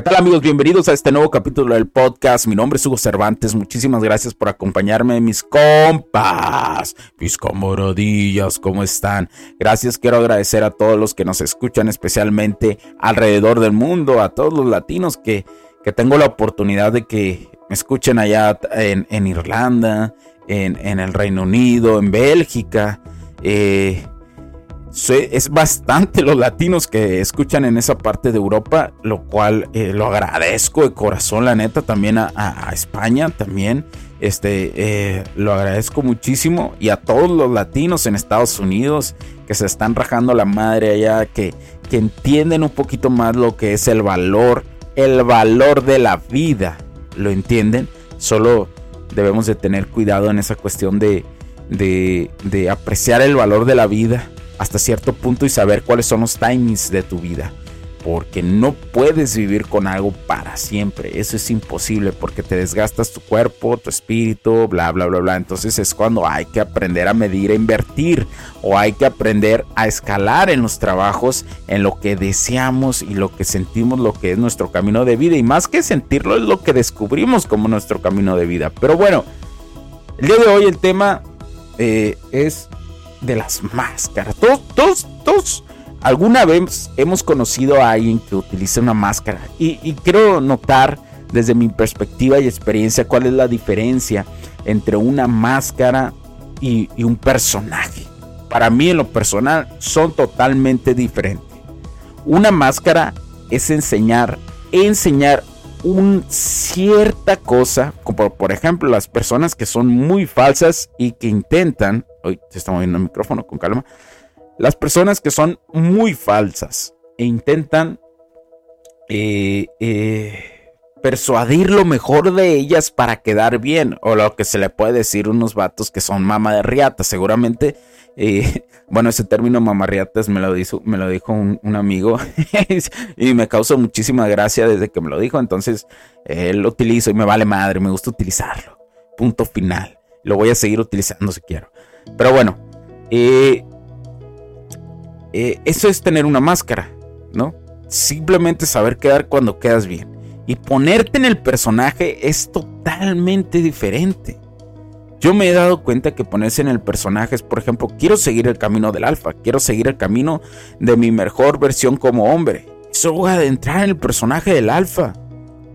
¿Qué tal amigos? Bienvenidos a este nuevo capítulo del podcast. Mi nombre es Hugo Cervantes. Muchísimas gracias por acompañarme, mis compas, mis camaradillas, ¿cómo están? Gracias, quiero agradecer a todos los que nos escuchan, especialmente alrededor del mundo, a todos los latinos que, que tengo la oportunidad de que me escuchen allá en, Irlanda, en, en, el Reino Unido, en Bélgica. Eh, es bastante los latinos que escuchan en esa parte de Europa, lo cual eh, lo agradezco de corazón, la neta, también a, España, también, este, eh, lo agradezco muchísimo y a todos los latinos en Estados Unidos que se están rajando la madre allá, que, que entienden un poquito más lo que es el valor, el valor de la vida, ¿lo entienden? Solo debemos de tener cuidado en esa cuestión de, de, de apreciar el valor de la vida hasta cierto punto y saber cuáles son los timings de tu vida. Porque no puedes vivir con algo para siempre. Eso es imposible porque te desgastas tu cuerpo, tu espíritu, bla, bla, bla, bla. Entonces es cuando hay que aprender a medir, a invertir o hay que aprender a escalar en los trabajos, en lo que deseamos y lo que sentimos, lo que es nuestro camino de vida. Y más que sentirlo es lo que descubrimos como nuestro camino de vida. Pero bueno, el día de hoy el tema eh, es de las máscaras. Todos, todos, todos alguna vez hemos conocido a alguien que utiliza una máscara. Y, quiero notar desde mi perspectiva y experiencia cuál es la diferencia entre una máscara y, y un personaje. Para mí en lo personal son totalmente diferentes. Una máscara es enseñar, enseñar un cierta cosa, como por ejemplo las personas que son muy falsas y que intentan Hoy se está moviendo el micrófono con calma. Las personas que son muy falsas e intentan eh, eh, persuadir lo mejor de ellas para quedar bien. O lo que se le puede decir unos vatos que son mama de riata. Seguramente, eh, bueno, ese término mamarriatas me lo, dijo, me lo dijo un, amigo y me causó muchísima gracia desde que me lo dijo. Entonces, lo utilizo y me vale madre, me gusta utilizarlo. Punto final. Lo voy a seguir utilizando si quiero. Pero bueno, eh, eh, eso es tener una máscara, ¿no? Simplemente saber quedar cuando quedas bien. Y ponerte en el personaje es totalmente diferente. Yo me he dado cuenta que ponerse en el personaje es, por ejemplo, quiero seguir el camino del alfa, quiero seguir el camino de mi mejor versión como hombre. Eso voy a adentrar en el personaje del alfa.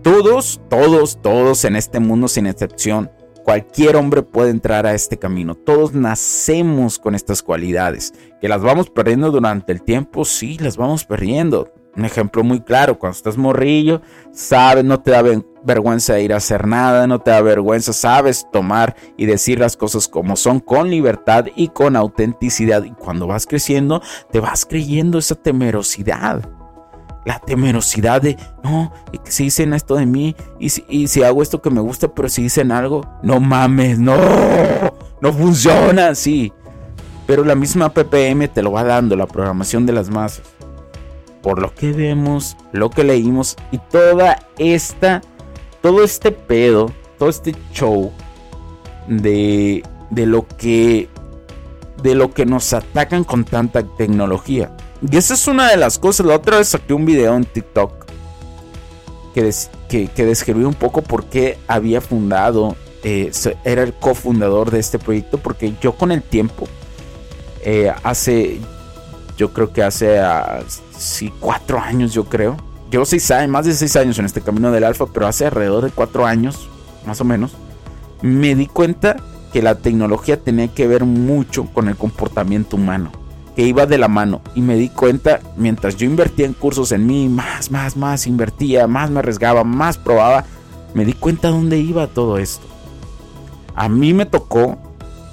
Todos, todos, todos en este mundo sin excepción Cualquier hombre puede entrar a este camino. Todos nacemos con estas cualidades. Que las vamos perdiendo durante el tiempo, sí, las vamos perdiendo. Un ejemplo muy claro, cuando estás morrillo, sabes, no te da vergüenza ir a hacer nada, no te da vergüenza, sabes tomar y decir las cosas como son, con libertad y con autenticidad. Y cuando vas creciendo, te vas creyendo esa temerosidad la temerosidad de, no, y si dicen esto de mí, y si, hago esto que me gusta, pero si dicen algo, no mames, no, no funciona así. Pero la misma PPM te lo va dando, la programación de las masas. Por lo que vemos, lo que leímos y toda esta, todo este pedo, todo este show de, de lo que de lo que nos atacan con tanta tecnología. Y esa es una de las cosas. La otra vez saqué un video en TikTok que, que, describió un poco por qué había fundado, eh, era el cofundador de este proyecto, porque yo con el tiempo, eh, hace, yo creo que hace uh, sí, cuatro años, yo creo. Llevo seis años, más de seis años en este camino del alfa, pero hace alrededor de cuatro años, más o menos, me di cuenta que la tecnología tenía que ver mucho con el comportamiento humano, que iba de la mano. Y me di cuenta, mientras yo invertía en cursos en mí, más, más, más invertía, más me arriesgaba, más probaba, me di cuenta dónde iba todo esto. A mí me tocó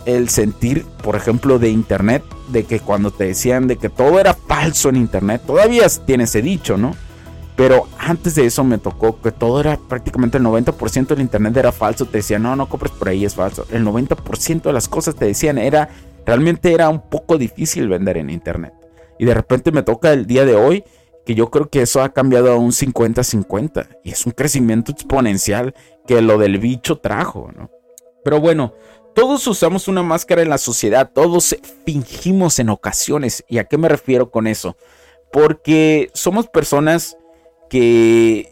el sentir, por ejemplo, de internet, de que cuando te decían de que todo era falso en internet, todavía tiene ese dicho, ¿no? Pero antes de eso me tocó que todo era prácticamente el 90% del internet era falso. Te decían, no, no compres por ahí, es falso. El 90% de las cosas te decían, era realmente era un poco difícil vender en internet. Y de repente me toca el día de hoy que yo creo que eso ha cambiado a un 50-50. Y es un crecimiento exponencial que lo del bicho trajo, ¿no? Pero bueno, todos usamos una máscara en la sociedad, todos fingimos en ocasiones. ¿Y a qué me refiero con eso? Porque somos personas que,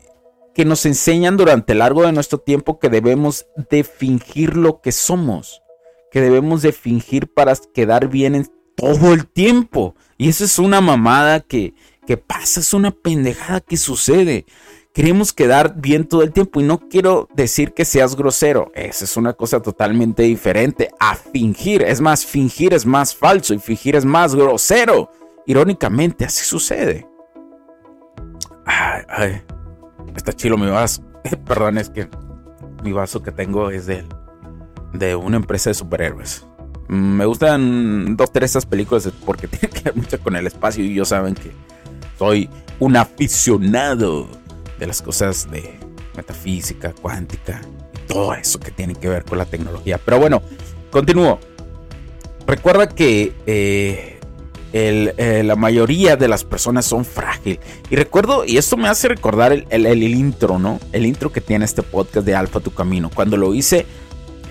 que nos enseñan durante el largo de nuestro tiempo que debemos de fingir lo que somos, que debemos de fingir para quedar bien en todo el tiempo. Y eso es una mamada que, que pasa, es una pendejada que sucede. Queremos quedar bien todo el tiempo y no quiero decir que seas grosero. Esa es una cosa totalmente diferente a fingir. Es más, fingir es más falso y fingir es más grosero. Irónicamente, así sucede. Ay, ay. Está chilo mi vaso. Perdón, es que mi vaso que tengo es de, de una empresa de superhéroes. Me gustan dos, tres esas películas porque tienen que ver mucho con el espacio y yo saben que soy un aficionado de las cosas de metafísica, cuántica y todo eso que tiene que ver con la tecnología. Pero bueno, continúo. Recuerda que eh, eh, la mayoría de las personas son frágiles. Y recuerdo, y esto me hace recordar el, intro, ¿no? El intro que tiene este podcast de Alfa Tu Camino. Cuando lo hice,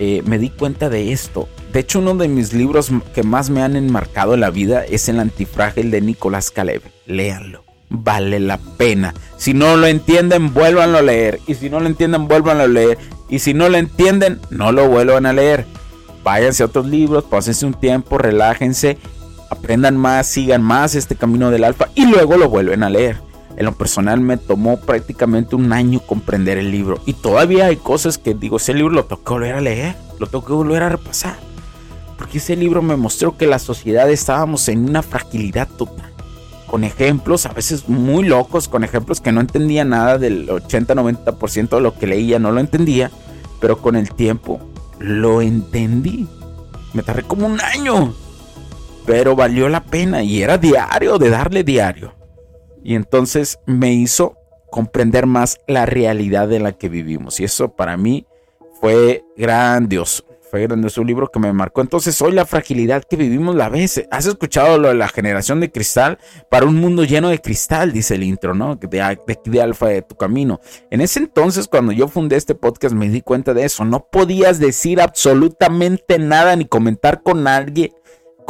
eh, me di cuenta de esto. De hecho, uno de mis libros que más me han enmarcado en la vida es El Antifrágil de Nicolás Caleb. Léanlo. Vale la pena. Si no lo entienden, vuélvanlo a leer. Y si no lo entienden, vuélvanlo a leer. Y si no lo entienden, no lo vuelvan a leer. Váyanse a otros libros, pásense un tiempo, relájense aprendan más, sigan más este camino del alfa y luego lo vuelven a leer. En lo personal me tomó prácticamente un año comprender el libro y todavía hay cosas que digo, ese libro lo tengo que volver a leer, lo tengo que volver a repasar. Porque ese libro me mostró que la sociedad estábamos en una fragilidad total. Con ejemplos a veces muy locos, con ejemplos que no entendía nada del 80-90% de lo que leía, no lo entendía, pero con el tiempo lo entendí. Me tardé como un año pero valió la pena y era diario, de darle diario. Y entonces me hizo comprender más la realidad en la que vivimos. Y eso para mí fue grandioso. Fue grandioso un libro que me marcó. Entonces hoy la fragilidad que vivimos la ves. ¿Has escuchado lo de la generación de cristal? Para un mundo lleno de cristal, dice el intro, ¿no? De, de, de Alfa de tu camino. En ese entonces, cuando yo fundé este podcast, me di cuenta de eso. No podías decir absolutamente nada ni comentar con alguien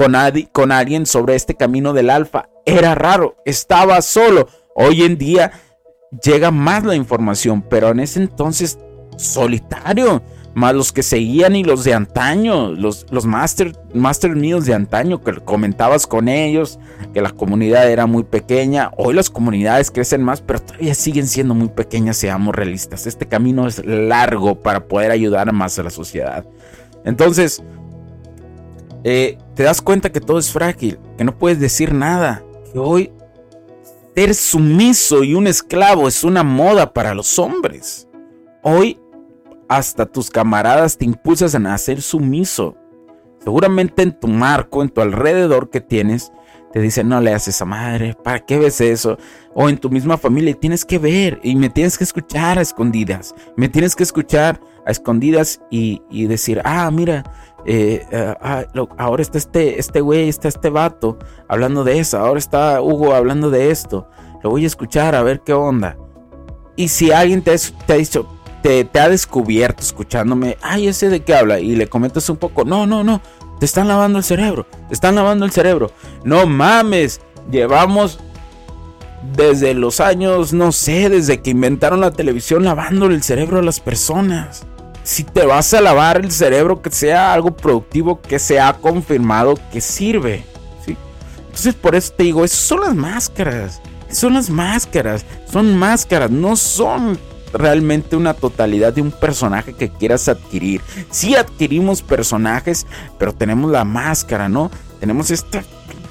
con, con alguien sobre este camino del alfa. Era raro, estaba solo. Hoy en día llega más la información, pero en ese entonces solitario. Más los que seguían y los de antaño, los, los master, master de antaño, que comentabas con ellos, que la comunidad era muy pequeña. Hoy las comunidades crecen más, pero todavía siguen siendo muy pequeñas, seamos realistas. Este camino es largo para poder ayudar más a la sociedad. Entonces, eh, te das cuenta que todo es frágil, que no puedes decir nada, que hoy ser sumiso y un esclavo es una moda para los hombres. Hoy hasta tus camaradas te impulsan a ser sumiso. Seguramente en tu marco, en tu alrededor que tienes, te dicen, no le haces a madre, ¿para qué ves eso? O en tu misma familia, tienes que ver y me tienes que escuchar a escondidas. Me tienes que escuchar a escondidas y, y decir, ah, mira, eh, eh, ah, ahora está este, este güey, está este vato hablando de eso, ahora está Hugo hablando de esto, lo voy a escuchar a ver qué onda. Y si alguien te, ha dicho, te, te, ha descubierto escuchándome, ay, ese de qué habla, y le comentas un poco, no, no, no, Te están lavando el cerebro. Te están lavando el cerebro. No mames. Llevamos desde los años, no sé, desde que inventaron la televisión lavándole el cerebro a las personas. Si te vas a lavar el cerebro, que sea algo productivo que se ha confirmado que sirve. ¿sí? Entonces por eso te digo, esas son las máscaras. Son las máscaras. Son máscaras. No son realmente una totalidad de un personaje que quieras adquirir. Si adquirimos personajes, pero tenemos la máscara, ¿no? Tenemos esta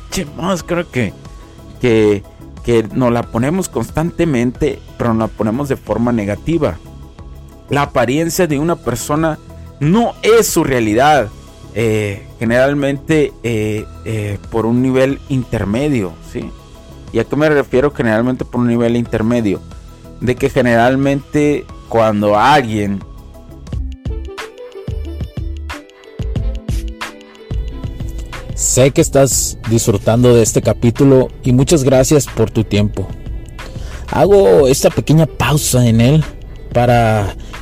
pinche máscara que, que, que nos la ponemos constantemente, pero nos la ponemos de forma negativa. La apariencia de una persona no es su realidad. Eh, generalmente eh, eh, por un nivel intermedio, ¿sí? ¿Y a qué me refiero generalmente por un nivel intermedio? de que generalmente cuando alguien Sé que estás disfrutando de este capítulo y muchas gracias por tu tiempo. Hago esta pequeña pausa en él para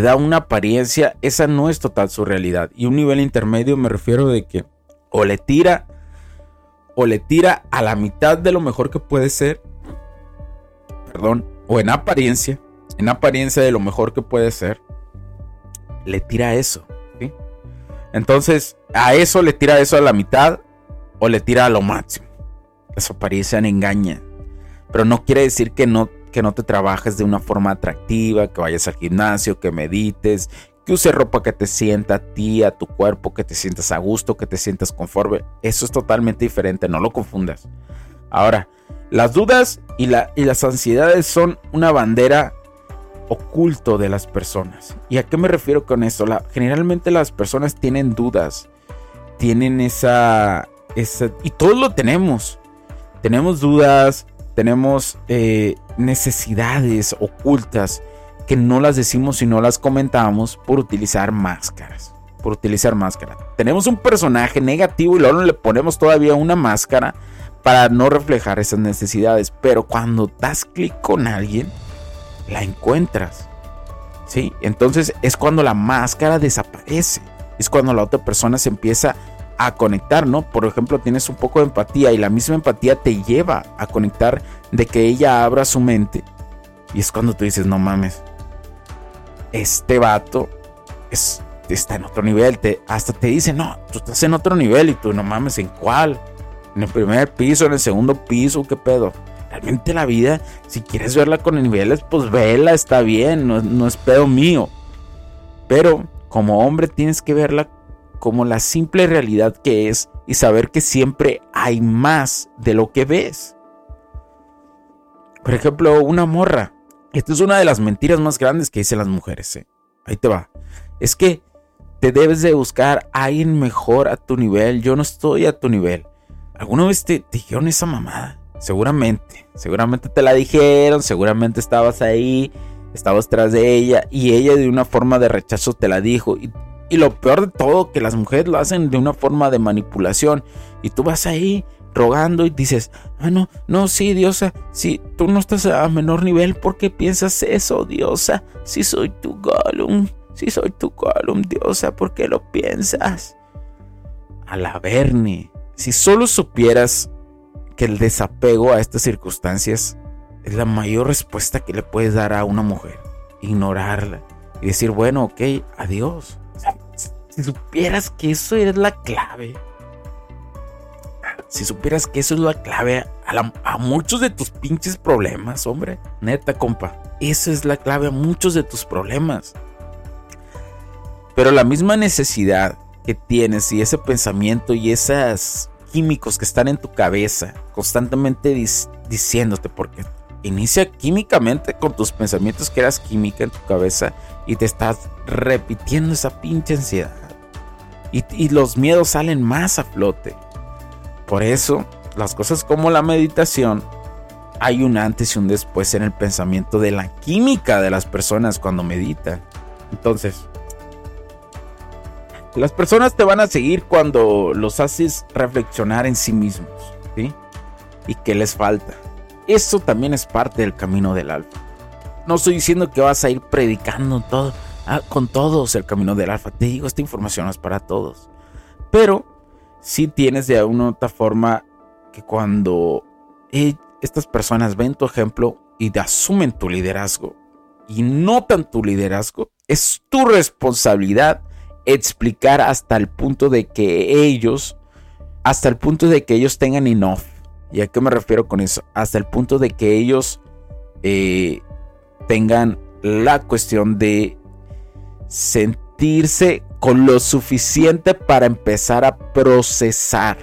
Da una apariencia, esa no es total su realidad. Y un nivel intermedio me refiero de que o le tira o le tira a la mitad de lo mejor que puede ser, perdón, o en apariencia, en apariencia de lo mejor que puede ser, le tira eso. Entonces, a eso le tira eso a la mitad o le tira a lo máximo. Las apariencias engañan, pero no quiere decir que no que no te trabajes de una forma atractiva, que vayas al gimnasio, que medites, que uses ropa que te sienta a ti, a tu cuerpo, que te sientas a gusto, que te sientas conforme. Eso es totalmente diferente, no lo confundas. Ahora, las dudas y, la, y las ansiedades son una bandera oculto de las personas. ¿Y a qué me refiero con esto? generalmente las personas tienen dudas, tienen esa, esa... Y todos lo tenemos. Tenemos dudas, tenemos eh, necesidades ocultas que no las decimos y no las comentamos por utilizar máscaras. Por utilizar máscara. Tenemos un personaje negativo y luego le ponemos todavía una máscara para no reflejar esas necesidades. Pero cuando das clic con alguien, la encuentras. ¿Sí? Entonces es cuando la máscara desaparece. Es cuando la otra persona se empieza a a conectar, ¿no? Por ejemplo, tienes un poco de empatía y la misma empatía te lleva a conectar de que ella abra su mente. Y es cuando tú dices, no mames, este vato es, está en otro nivel. Te, hasta te dice, no, tú estás en otro nivel y tú no mames, ¿en cuál? En el primer piso, en el segundo piso, ¿qué pedo? Realmente la vida, si quieres verla con niveles, pues vela, está bien, no, no es pedo mío. Pero como hombre tienes que verla como la simple realidad que es y saber que siempre hay más de lo que ves. Por ejemplo, una morra. Esta es una de las mentiras más grandes que dicen las mujeres. ¿eh? Ahí te va. Es que te debes de buscar a alguien mejor a tu nivel. Yo no estoy a tu nivel. ¿Alguna vez te, dijeron esa mamada? Seguramente. Seguramente te la dijeron. Seguramente estabas ahí. Estabas tras de ella. Y ella de una forma de rechazo te la dijo. Y lo peor de todo, que las mujeres lo hacen de una forma de manipulación. Y tú vas ahí rogando y dices, ah, no, no, sí, diosa, si tú no estás a menor nivel, ¿por qué piensas eso, diosa? Si soy tu Gollum, si soy tu Gollum, diosa, ¿por qué lo piensas? A la Bernie, si solo supieras que el desapego a estas circunstancias es la mayor respuesta que le puedes dar a una mujer. Ignorarla y decir, bueno, ok, adiós. Si, supieras que eso es la clave. Si supieras que eso es la clave a, muchos de tus pinches problemas, hombre. Neta, compa. Esa es la clave a muchos de tus problemas. Pero la misma necesidad que tienes y ese pensamiento y esos químicos que están en tu cabeza constantemente diciéndote porque inicia químicamente con tus pensamientos que eras química en tu cabeza y te estás repitiendo esa pinche ansiedad. Y, los miedos salen más a flote. Por eso, las cosas como la meditación, hay un antes y un después en el pensamiento de la química de las personas cuando meditan. Entonces, las personas te van a seguir cuando los haces reflexionar en sí mismos, ¿sí? ¿Y qué les falta? Eso también es parte del camino del alfa. No estoy diciendo que vas a ir predicando todo, ah, con todos el camino del alfa. Te digo, esta información es para todos. Pero sí tienes de alguna otra forma que cuando estas personas ven tu ejemplo y asumen tu liderazgo y notan tu liderazgo, es tu responsabilidad explicar hasta el punto de que ellos, hasta el punto de que ellos tengan enough. ¿Y a qué me refiero con eso? Hasta el punto de que ellos eh, tengan la cuestión de sentirse con lo suficiente para empezar a procesar.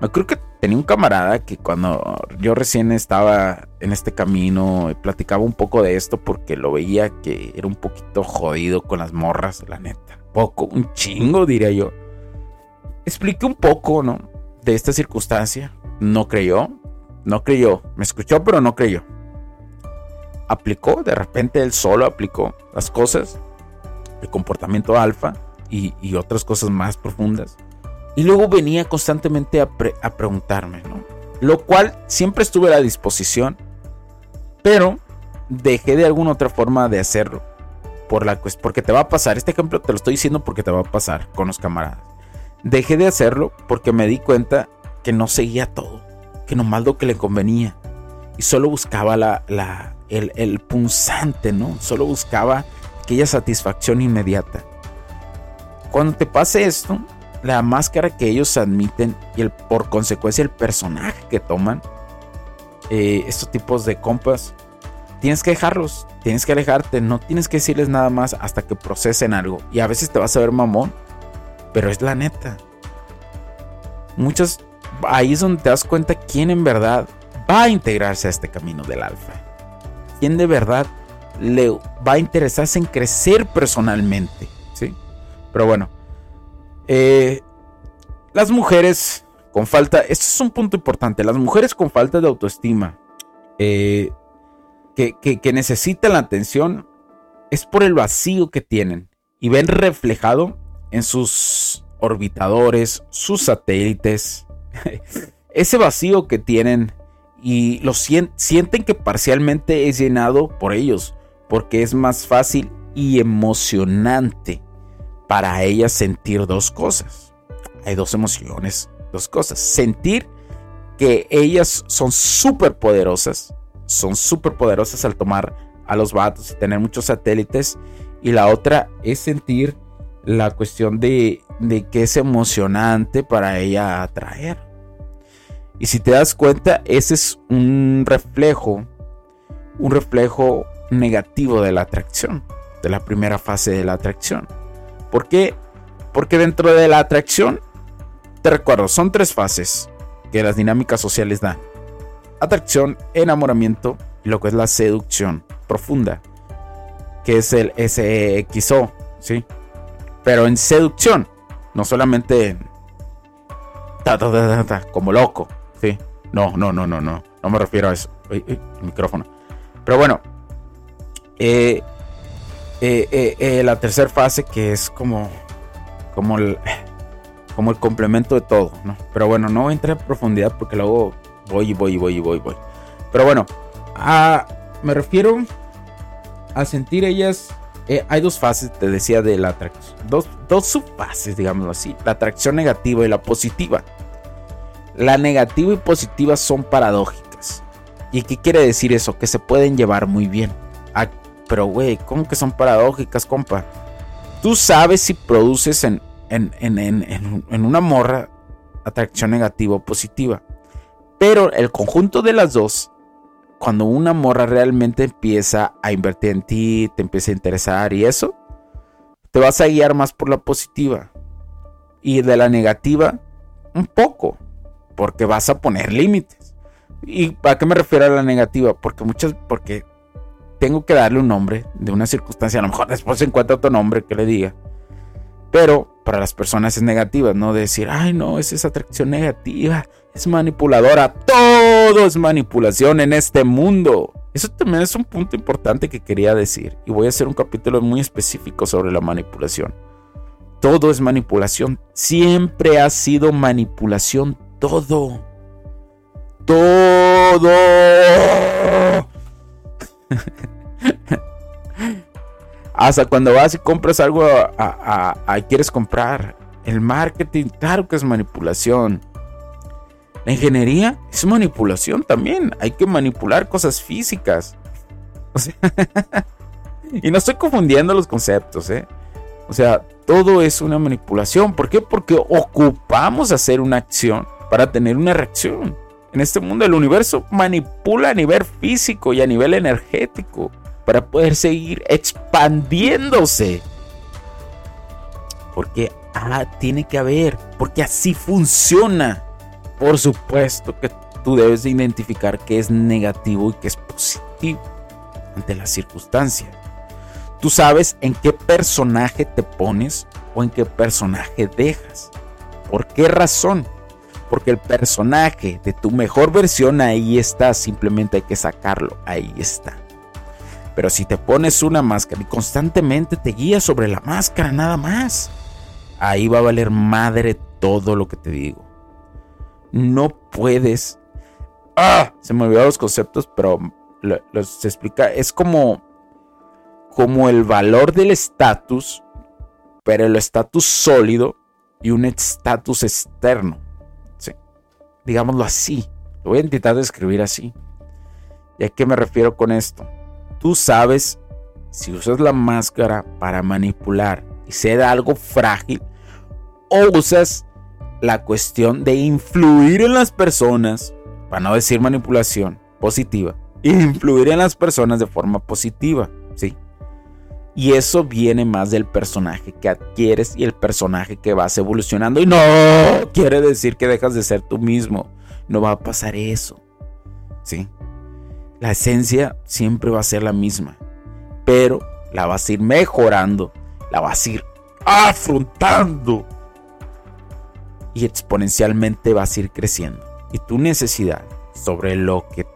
Me creo que tenía un camarada que cuando yo recién estaba en este camino platicaba un poco de esto porque lo veía que era un poquito jodido con las morras, la neta poco, un chingo diría yo. Expliqué un poco, ¿no? De esta circunstancia. No creyó, no creyó. Me escuchó, pero no creyó. Aplicó, de repente él solo aplicó las cosas, el comportamiento alfa y, otras cosas más profundas. Y luego venía constantemente a, a preguntarme, ¿no? Lo cual siempre estuve a la disposición, pero dejé de alguna otra forma de hacerlo por la porque te va a pasar. Este ejemplo te lo estoy diciendo porque te va a pasar con los camaradas. Dejé de hacerlo porque me di cuenta que no seguía todo, que nomás lo que le convenía. Y solo buscaba la, la, el, el punzante, ¿no? Solo buscaba aquella satisfacción inmediata. Cuando te pase esto, la máscara que ellos admiten y el, por consecuencia el personaje que toman, eh, estos tipos de compas, tienes que dejarlos, tienes que alejarte, no tienes que decirles nada más hasta que procesen algo. Y a veces te vas a ver mamón, pero es la neta. Muchas, ahí es donde te das cuenta quién en verdad va a integrarse a este camino del alfa. Quién de verdad le va a interesarse en crecer personalmente, ¿sí? Pero bueno, eh, las mujeres con falta, esto es un punto importante, las mujeres con falta de autoestima, eh, que, necesitan la atención es por el vacío que tienen y ven reflejado en sus orbitadores, sus satélites, ese vacío que tienen y lo sienten que parcialmente es llenado por ellos, porque es más fácil y emocionante para ellas sentir dos cosas. Hay dos emociones, dos cosas. Sentir que ellas son súper poderosas son súper poderosas al tomar a los vatos y tener muchos satélites. Y la otra es sentir la cuestión de, de que es emocionante para ella atraer. Y si te das cuenta, ese es un reflejo, un reflejo negativo de la atracción, de la primera fase de la atracción. ¿Por qué? Porque dentro de la atracción, te recuerdo, son tres fases que las dinámicas sociales dan atracción, enamoramiento y lo que es la seducción profunda, que es el SXO, ¿sí? Pero en seducción, no solamente como loco, ¿sí? No, no, no, no, no, no me refiero a eso. el micrófono. Pero bueno, eh, eh, eh, la tercera fase que es como, como el, como el complemento de todo, ¿no? Pero bueno, no voy a entrar en profundidad porque luego voy y voy y voy y voy voy. Pero bueno, me refiero a sentir ellas. Hay dos fases, te decía, de la atracción. Dos, dos subfases, digámoslo así. La atracción negativa y la positiva. La negativa y positiva son paradójicas. ¿Y qué quiere decir eso? Que se pueden llevar muy bien. Pero, güey, ¿cómo que son paradójicas, compa? Tú sabes si produces en, en, en, en una morra atracción negativa o positiva. Pero el conjunto de las dos, cuando una morra realmente empieza a invertir en ti, te empieza a interesar y eso, te vas a guiar más por la positiva. Y de la negativa, un poco, porque vas a poner límites. ¿Y a qué me refiero a la negativa? Porque muchas, porque tengo que darle un nombre de una circunstancia. A lo mejor después se encuentra otro nombre que le diga. Pero para las personas es negativa, ¿no? De decir, ay, no, es esa atracción negativa, es manipuladora. Todo es manipulación en este mundo. Eso también es un punto importante que quería decir. Y voy a hacer un capítulo muy específico sobre la manipulación. Todo es manipulación. Siempre ha sido manipulación. Todo. Todo. Hasta cuando vas y compras algo a, quieres comprar. El marketing, claro que es manipulación. La ingeniería es manipulación también. Hay que manipular cosas físicas. y no estoy confundiendo los conceptos, ¿eh? O sea, todo es una manipulación. ¿Por qué? Porque ocupamos hacer una acción para tener una reacción. En este mundo el universo manipula a nivel físico y a nivel energético para poder seguir expandiéndose. Porque ah, tiene que haber, porque así funciona. Por supuesto que tú debes de identificar qué es negativo y qué es positivo ante la circunstancia. Tú sabes en qué personaje te pones o en qué personaje dejas. ¿Por qué razón? Porque el personaje de tu mejor versión ahí está, simplemente hay que sacarlo, ahí está. Pero si te pones una máscara y constantemente te guías sobre la máscara nada más, ahí va a valer madre todo lo que te digo. No puedes... ¡Ah! Se me olvidaron los conceptos, pero los explica. Es como, como el valor del estatus, pero el estatus sólido y un estatus externo. Digámoslo así. Lo voy a intentar describir así. ¿Y a qué me refiero con esto? Tú sabes si usas la máscara para manipular y ser algo frágil o usas la cuestión de influir en las personas, para no decir manipulación positiva, influir en las personas de forma positiva, ¿sí? Y eso viene más del personaje que adquieres y el personaje que vas evolucionando. Y no quiere decir que dejas de ser tú mismo. No va a pasar eso. ¿Sí? la esencia siempre va a ser la misma, pero la vas a ir mejorando, la vas a ir afrontando y exponencialmente vas a ir creciendo. Y tu necesidad sobre lo que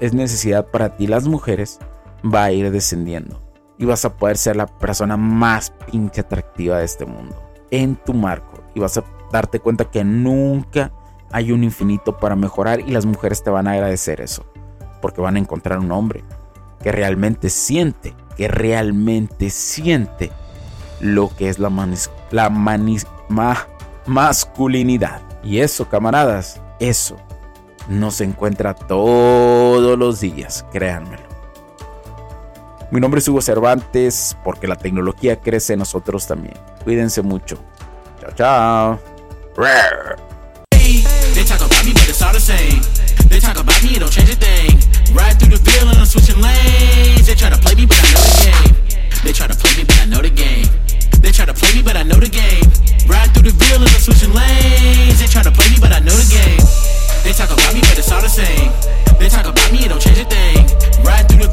es necesidad para ti las mujeres va a ir descendiendo. Y vas a poder ser la persona más pinche atractiva de este mundo. En tu marco. Y vas a darte cuenta que nunca hay un infinito para mejorar y las mujeres te van a agradecer eso porque van a encontrar un hombre que realmente siente, que realmente siente lo que es la, la masculinidad. Y eso, camaradas, eso no se encuentra todos los días, créanmelo. Mi nombre es Hugo Cervantes, porque la tecnología crece en nosotros también. Cuídense mucho. Chao, chao. They talk about me, it don't change a thing. Ride through the and I'm switching lanes. They try to play me, but I know the game. They try to play me, but I know the game. They try to play me, but I know the game. Ride through the field and I'm switching lanes. They try to play me, but I know the game. They talk about me, but it's all the same. They talk about me, it don't change a thing. Ride through the